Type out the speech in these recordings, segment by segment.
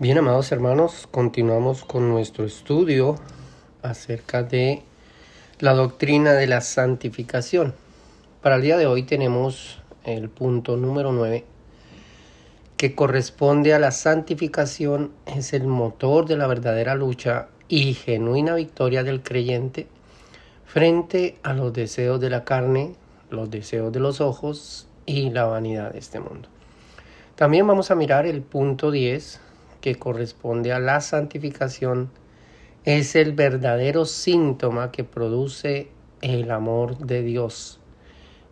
Bien, amados hermanos, continuamos con nuestro estudio acerca de la doctrina de la santificación. Para el día de hoy tenemos el punto número 9 que corresponde a la santificación, es el motor de la verdadera lucha y genuina victoria del creyente frente a los deseos de la carne, los deseos de los ojos y la vanidad de este mundo. También vamos a mirar el punto 10 que corresponde a la santificación es el verdadero síntoma que produce el amor de Dios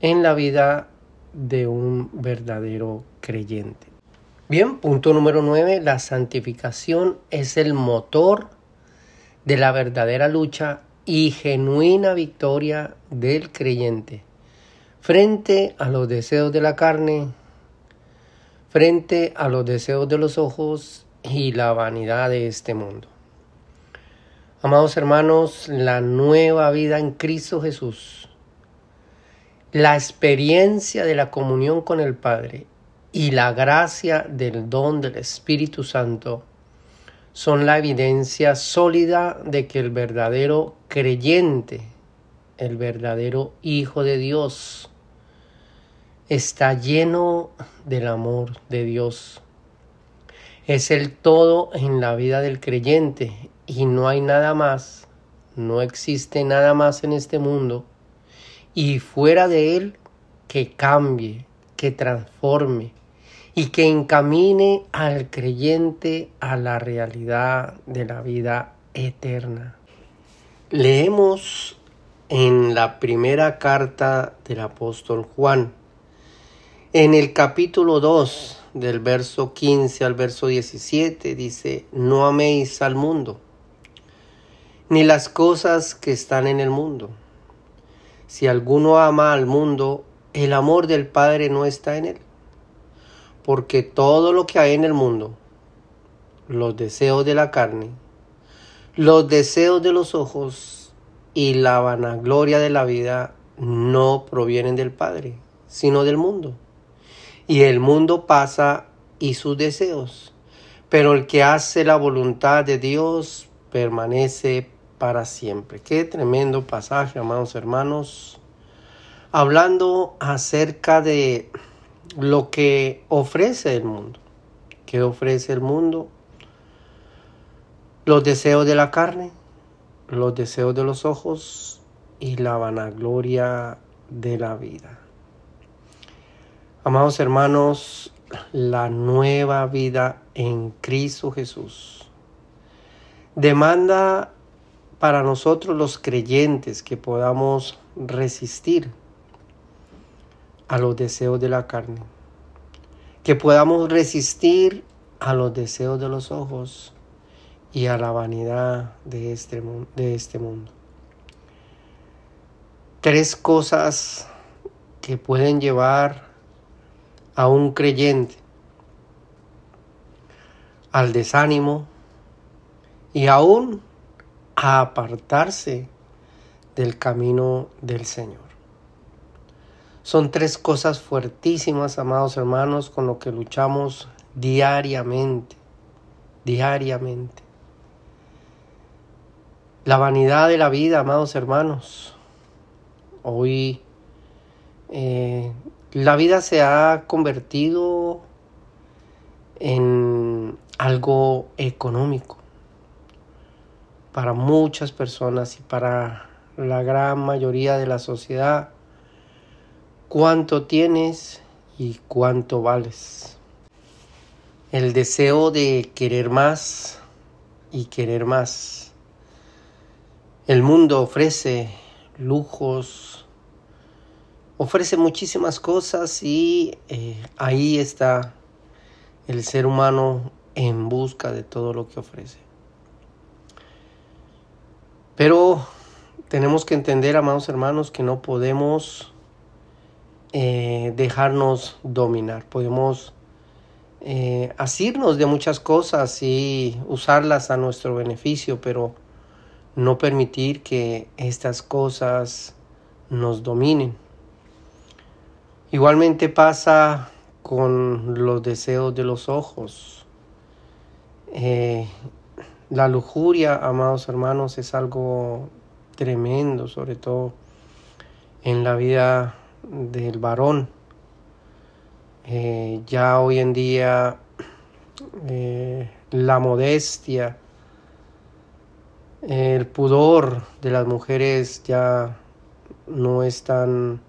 en la vida de un verdadero creyente. Bien, punto número 9, la santificación es el motor de la verdadera lucha y genuina victoria del creyente frente a los deseos de la carne, frente a los deseos de los ojos y la vanidad de este mundo. Amados hermanos, la nueva vida en Cristo Jesús, la experiencia de la comunión con el Padre y la gracia del don del Espíritu Santo son la evidencia sólida de que el verdadero creyente, el verdadero Hijo de Dios, está lleno del amor de Dios es el todo en la vida del creyente y no hay nada más, no existe nada más en este mundo y fuera de él que cambie, que transforme y que encamine al creyente a la realidad de la vida eterna. Leemos en la primera carta del apóstol Juan, en el capítulo 2, del verso 15 al verso 17 dice, no améis al mundo, ni las cosas que están en el mundo. Si alguno ama al mundo, el amor del Padre no está en él. Porque todo lo que hay en el mundo, los deseos de la carne, los deseos de los ojos y la vanagloria de la vida no provienen del Padre, sino del mundo y el mundo pasa y sus deseos, pero el que hace la voluntad de Dios permanece para siempre. Qué tremendo pasaje, amados hermanos, hablando acerca de lo que ofrece el mundo. ¿Qué ofrece el mundo? Los deseos de la carne, los deseos de los ojos y la vanagloria de la vida. Amados hermanos, la nueva vida en Cristo Jesús demanda para nosotros los creyentes que podamos resistir a los deseos de la carne, que podamos resistir a los deseos de los ojos y a la vanidad de este, este mundo. Tres cosas que pueden llevar a un creyente al desánimo y aún a apartarse del camino del Señor. Son tres cosas fuertísimas, amados hermanos, con lo que luchamos diariamente, diariamente. La vanidad de la vida, amados hermanos. Hoy eh, la vida se ha convertido en algo económico para muchas personas y para la gran mayoría de la sociedad. ¿Cuánto tienes y cuánto vales? El deseo de querer más y querer más. El mundo ofrece lujos, ofrece muchísimas cosas y eh, ahí está el ser humano en busca de todo lo que ofrece. Pero tenemos que entender, amados hermanos, que no podemos eh, dejarnos dominar. Podemos eh, asirnos de muchas cosas y usarlas a nuestro beneficio, pero no permitir que estas cosas nos dominen. Igualmente pasa con los deseos de los ojos. Eh, la lujuria, amados hermanos, es algo tremendo, sobre todo en la vida del varón. Eh, ya hoy en día eh, la modestia, el pudor de las mujeres ya no es tan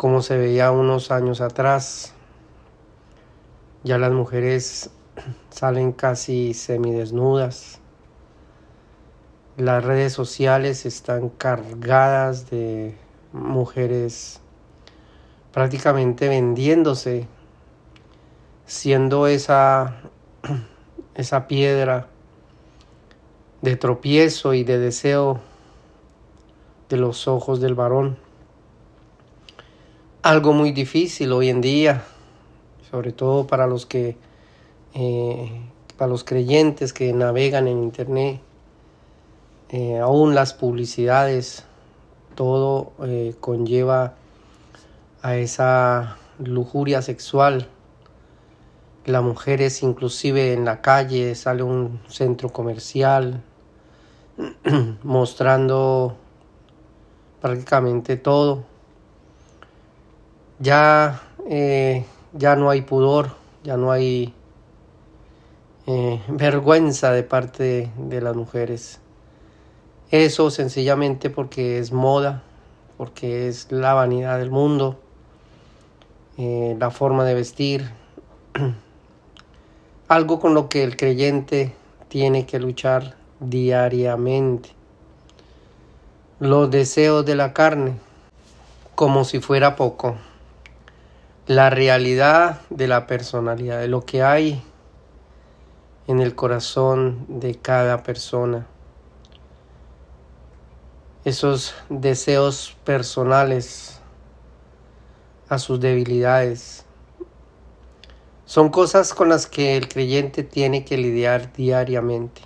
como se veía unos años atrás. Ya las mujeres salen casi semidesnudas. Las redes sociales están cargadas de mujeres prácticamente vendiéndose, siendo esa, esa piedra de tropiezo y de deseo de los ojos del varón. Algo muy difícil hoy en día, sobre todo para los que, eh, para los creyentes que navegan en internet, eh, aún las publicidades, todo eh, conlleva a esa lujuria sexual. La mujer es inclusive en la calle, sale un centro comercial mostrando prácticamente todo. Ya, eh, ya no hay pudor, ya no hay eh, vergüenza de parte de las mujeres. Eso sencillamente porque es moda, porque es la vanidad del mundo, eh, la forma de vestir, algo con lo que el creyente tiene que luchar diariamente. Los deseos de la carne, como si fuera poco. La realidad de la personalidad, de lo que hay en el corazón de cada persona esos deseos personales, a sus debilidades. Son cosas con las que el creyente tiene que lidiar diariamente.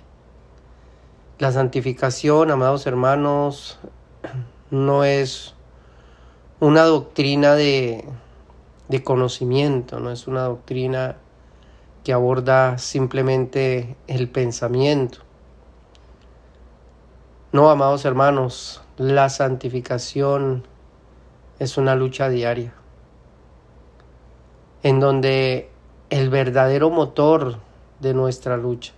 La santificación, amados hermanos, no es una doctrina de, de conocimiento, no es una doctrina que aborda simplemente el pensamiento. No, amados hermanos, la santificación es una lucha diaria, en donde el verdadero motor de nuestra lucha,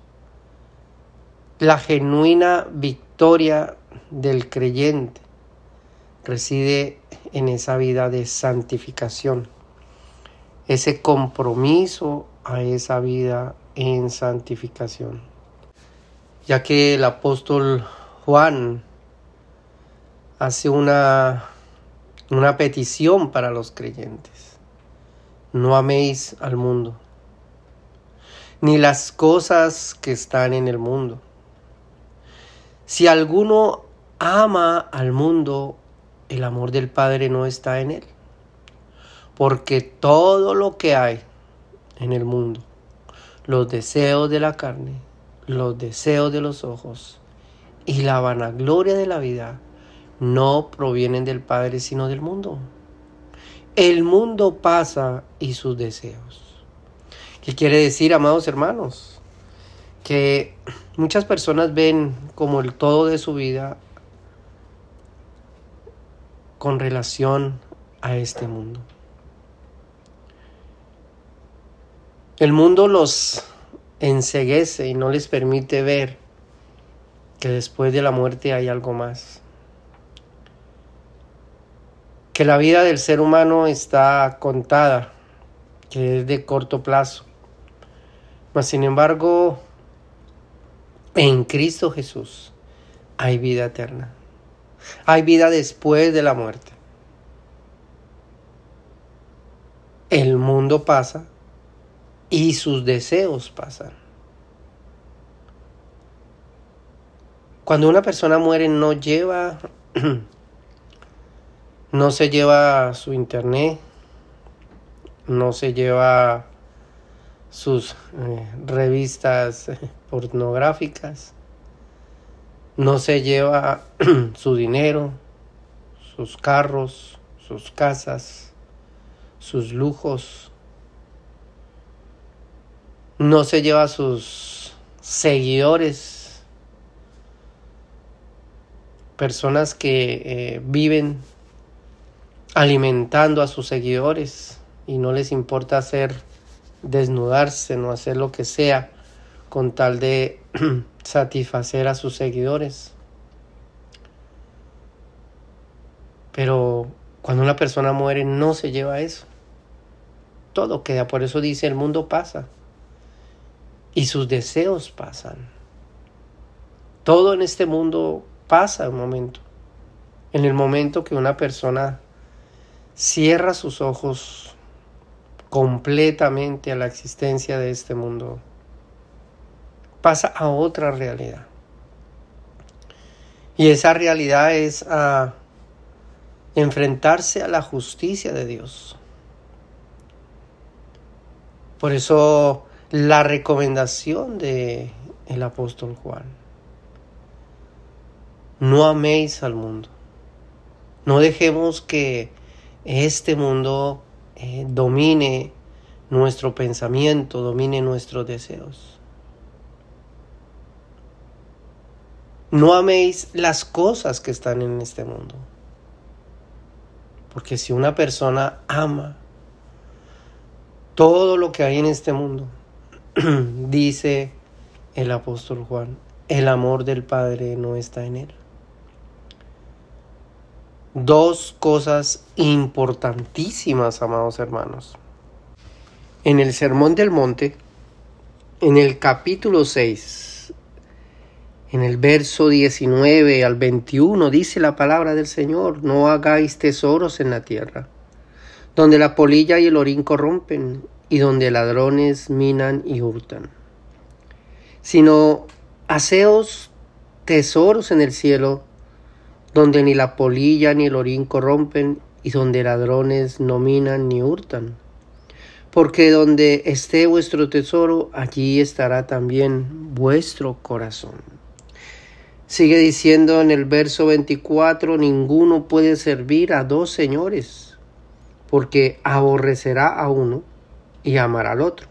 la genuina victoria del creyente, reside en esa vida de santificación, ese compromiso a esa vida en santificación. Ya que el apóstol Juan hace una, una petición para los creyentes. No améis al mundo, ni las cosas que están en el mundo. Si alguno ama al mundo, el amor del Padre no está en él. Porque todo lo que hay en el mundo, los deseos de la carne, los deseos de los ojos y la vanagloria de la vida no provienen del Padre sino del mundo. El mundo pasa y sus deseos. ¿Qué quiere decir, amados hermanos? Que muchas personas ven como el todo de su vida con relación a este mundo. El mundo los enseguece y no les permite ver que después de la muerte hay algo más. Que la vida del ser humano está contada, que es de corto plazo. Mas sin embargo, en Cristo Jesús hay vida eterna. Hay vida después de la muerte. El mundo pasa y sus deseos pasan. Cuando una persona muere no lleva, no se lleva su internet, no se lleva sus eh, revistas pornográficas, no se lleva su dinero, sus carros, sus casas, sus lujos. No se lleva a sus seguidores, personas que eh, viven alimentando a sus seguidores y no les importa hacer desnudarse, no hacer lo que sea con tal de satisfacer a sus seguidores. Pero cuando una persona muere no se lleva eso. Todo queda, por eso dice el mundo pasa y sus deseos pasan. Todo en este mundo pasa un momento. En el momento que una persona cierra sus ojos completamente a la existencia de este mundo, pasa a otra realidad. Y esa realidad es a enfrentarse a la justicia de Dios. Por eso la recomendación de el apóstol Juan. No améis al mundo. No dejemos que este mundo eh, domine nuestro pensamiento, domine nuestros deseos. No améis las cosas que están en este mundo. Porque si una persona ama todo lo que hay en este mundo, dice el apóstol Juan, el amor del Padre no está en él dos cosas importantísimas, amados hermanos. En el Sermón del Monte, en el capítulo 6, en el verso 19 al 21, dice la palabra del Señor, no hagáis tesoros en la tierra, donde la polilla y el orín corrompen, y donde ladrones minan y hurtan, sino haceos tesoros en el cielo, donde ni la polilla ni el orín corrompen y donde ladrones no minan ni hurtan. Porque donde esté vuestro tesoro, allí estará también vuestro corazón. Sigue diciendo en el verso 24, ninguno puede servir a dos señores, porque aborrecerá a uno y amará al otro,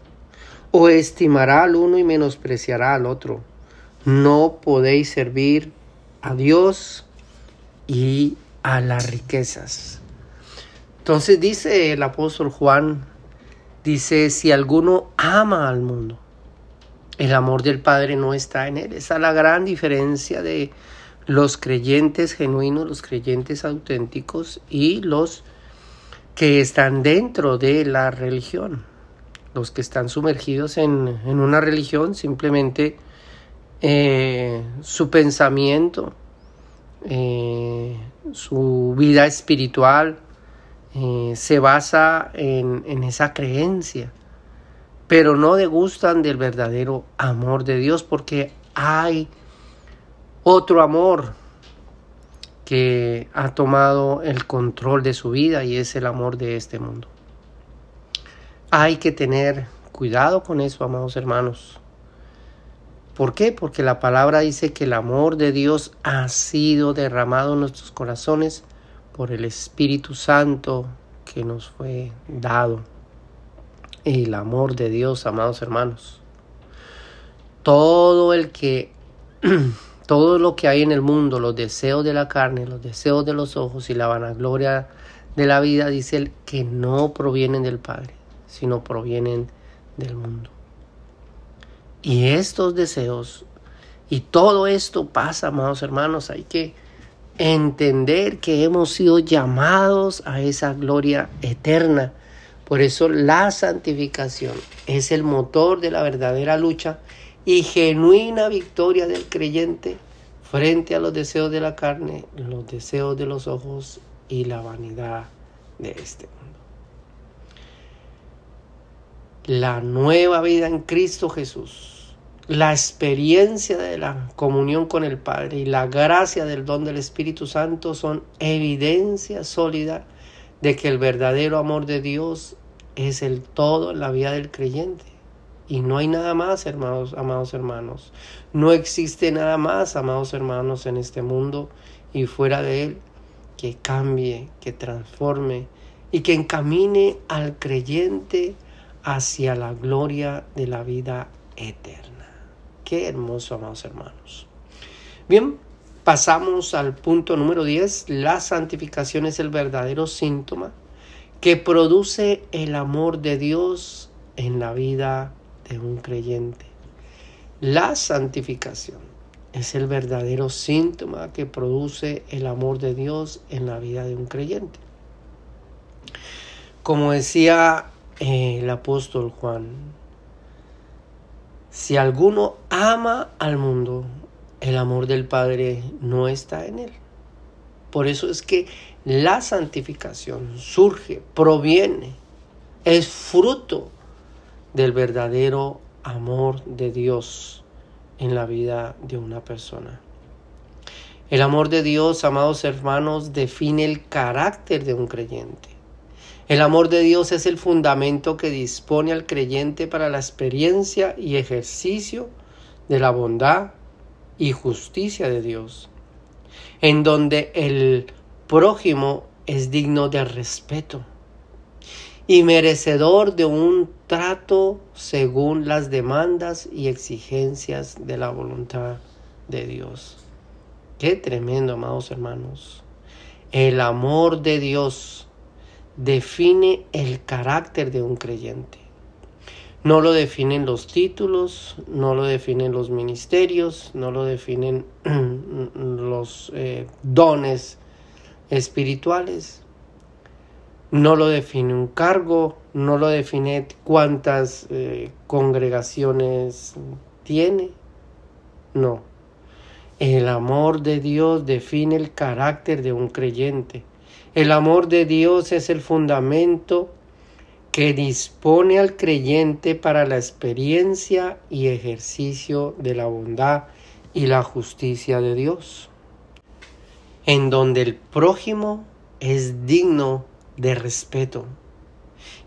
o estimará al uno y menospreciará al otro. No podéis servir a Dios y a las riquezas. Entonces dice el apóstol Juan, dice, si alguno ama al mundo, el amor del Padre no está en él. Esa es la gran diferencia de los creyentes genuinos, los creyentes auténticos y los que están dentro de la religión. Los que están sumergidos en, una religión, simplemente eh, su pensamiento, eh, su vida espiritual eh, se basa en, en esa creencia, pero no degustan del verdadero amor de Dios porque hay otro amor que ha tomado el control de su vida y es el amor de este mundo. Hay que tener cuidado con eso, amados hermanos. ¿Por qué? Porque la palabra dice que el amor de Dios ha sido derramado en nuestros corazones por el Espíritu Santo que nos fue dado. El amor de Dios, amados hermanos. Todo el que, todo lo que hay en el mundo, los deseos de la carne, los deseos de los ojos y la vanagloria de la vida, dice él, que no provienen del Padre, sino provienen del mundo. Y estos deseos y todo esto pasa, amados hermanos, hay que entender que hemos sido llamados a esa gloria eterna. Por eso la santificación es el motor de la verdadera lucha y genuina victoria del creyente frente a los deseos de la carne, los deseos de los ojos y la vanidad de este mundo. La nueva vida en Cristo Jesús la experiencia de la comunión con el Padre y la gracia del don del Espíritu Santo son evidencia sólida de que el verdadero amor de Dios es el todo en la vida del creyente. Y no hay nada más, hermanos, amados hermanos. No existe nada más, amados hermanos, en este mundo y fuera de él que cambie, que transforme y que encamine al creyente hacia la gloria de la vida eterna. Qué hermoso, amados hermanos. Bien, pasamos al punto número 10. La santificación es el verdadero síntoma que produce el amor de Dios en la vida de un creyente. La santificación es el verdadero síntoma que produce el amor de Dios en la vida de un creyente. Como decía el apóstol Juan, si alguno ama al mundo, el amor del Padre no está en él. Por eso es que la santificación surge, proviene, es fruto del verdadero amor de Dios en la vida de una persona. El amor de Dios, amados hermanos, define el carácter de un creyente. El amor de Dios es el fundamento que dispone al creyente para la experiencia y ejercicio de la bondad, y justicia de Dios, en donde el prójimo es digno de respeto y merecedor de un trato según las demandas y exigencias de la voluntad de Dios. Qué tremendo, amados hermanos. El amor de Dios define el carácter de un creyente. No lo definen los títulos, no lo definen los ministerios, no lo definen los eh, dones espirituales, no lo define un cargo, no lo define cuántas eh, congregaciones tiene, no. El amor de Dios define el carácter de un creyente. El amor de Dios es el fundamento que dispone al creyente para la experiencia y ejercicio de la bondad y la justicia de Dios, en donde el prójimo es digno de respeto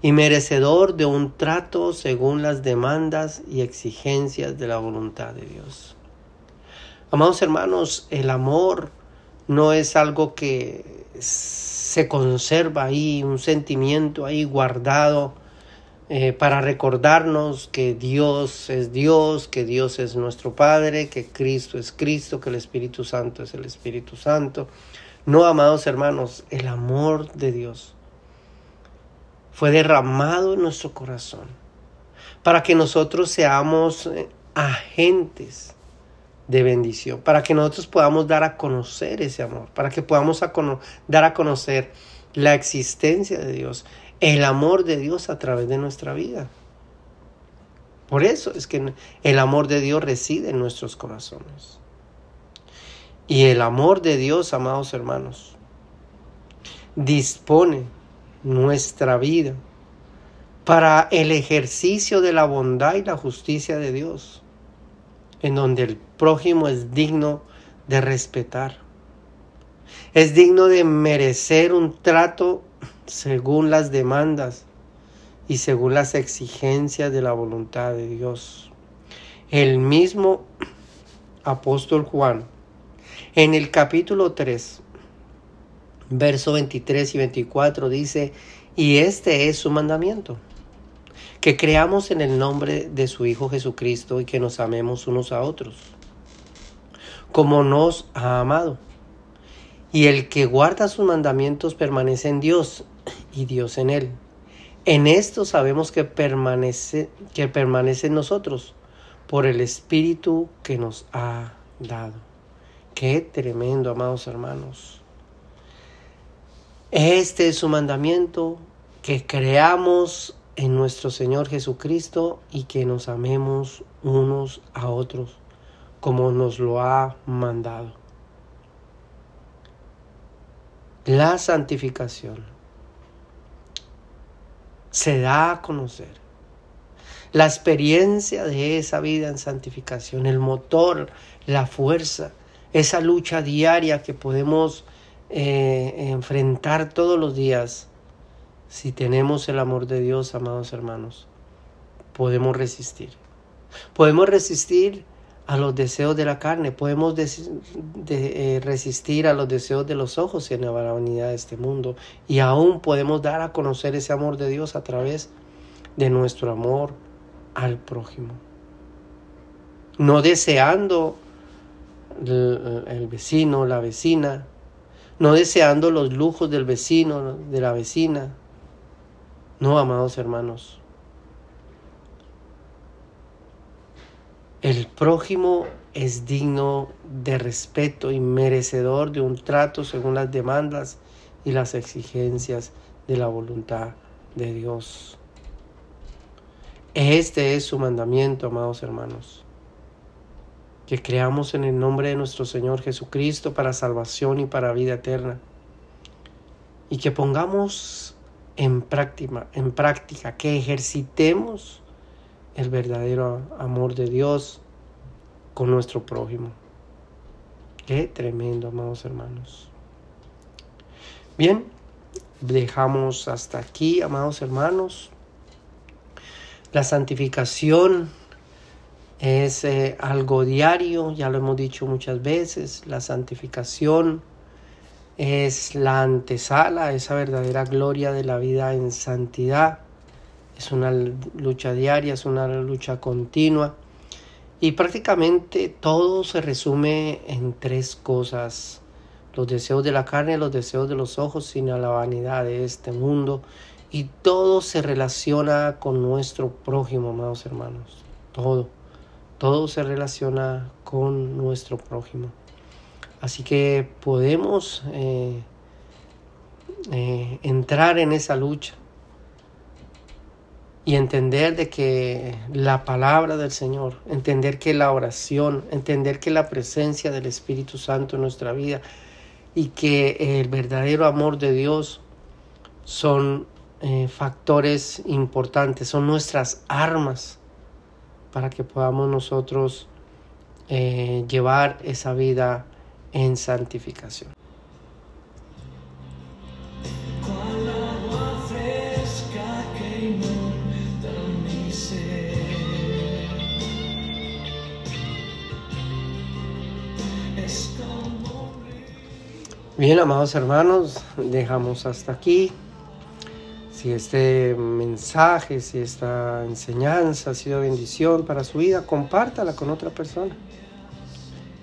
y merecedor de un trato según las demandas y exigencias de la voluntad de Dios. Amados hermanos, el amor no es algo que se conserva ahí, un sentimiento ahí guardado eh, para recordarnos que Dios es Dios, que Dios es nuestro Padre, que Cristo es Cristo, que el Espíritu Santo es el Espíritu Santo. No, amados hermanos, el amor de Dios fue derramado en nuestro corazón para que nosotros seamos eh, agentes de bendición, para que nosotros podamos dar a conocer ese amor, para que podamos dar a conocer la existencia de Dios, el amor de Dios a través de nuestra vida. Por eso es que el amor de Dios reside en nuestros corazones. Y el amor de Dios, amados hermanos, dispone nuestra vida para el ejercicio de la bondad y la justicia de Dios en donde el prójimo es digno de respetar. Es digno de merecer un trato según las demandas y según las exigencias de la voluntad de Dios. El mismo apóstol Juan, en el capítulo 3, verso 23 y 24, dice, y este es su mandamiento que creamos en el nombre de su Hijo Jesucristo y que nos amemos unos a otros, como nos ha amado. Y el que guarda sus mandamientos permanece en Dios y Dios en él. En esto sabemos que permanece, que permanece en nosotros por el Espíritu que nos ha dado. Qué tremendo, amados hermanos. Este es su mandamiento, que creamos en nuestro Señor Jesucristo y que nos amemos unos a otros como nos lo ha mandado. La santificación se da a conocer. La experiencia de esa vida en santificación, el motor, la fuerza, esa lucha diaria que podemos eh, enfrentar todos los días si tenemos el amor de Dios, amados hermanos, podemos resistir. Podemos resistir a los deseos de la carne, podemos eh, resistir a los deseos de los ojos y en la vanidad de este mundo. Y aún podemos dar a conocer ese amor de Dios a través de nuestro amor al prójimo. No deseando el, el vecino, la vecina, no deseando los lujos del vecino, de la vecina. No, amados hermanos. El prójimo es digno de respeto y merecedor de un trato según las demandas y las exigencias de la voluntad de Dios. Este es su mandamiento, amados hermanos. Que creamos en el nombre de nuestro Señor Jesucristo para salvación y para vida eterna. Y que pongamos en práctica, en práctica, que ejercitemos el verdadero amor de Dios con nuestro prójimo. Qué tremendo, amados hermanos. Bien, dejamos hasta aquí, amados hermanos. La santificación es eh, algo diario, ya lo hemos dicho muchas veces. La santificación es la antesala, esa verdadera gloria de la vida en santidad. Es una lucha diaria, es una lucha continua. Y prácticamente todo se resume en tres cosas. Los deseos de la carne, los deseos de los ojos, sino la vanidad de este mundo. Y todo se relaciona con nuestro prójimo, amados hermanos. Todo. Todo se relaciona con nuestro prójimo. Así que podemos eh, eh, entrar en esa lucha y entender de que la palabra del Señor, entender que la oración, entender que la presencia del Espíritu Santo en nuestra vida y que el verdadero amor de Dios son eh, factores importantes, son nuestras armas para que podamos nosotros llevar esa vida en santificación. Bien, amados hermanos, dejamos hasta aquí. Si este mensaje, si esta enseñanza ha sido bendición para su vida, compártala con otra persona.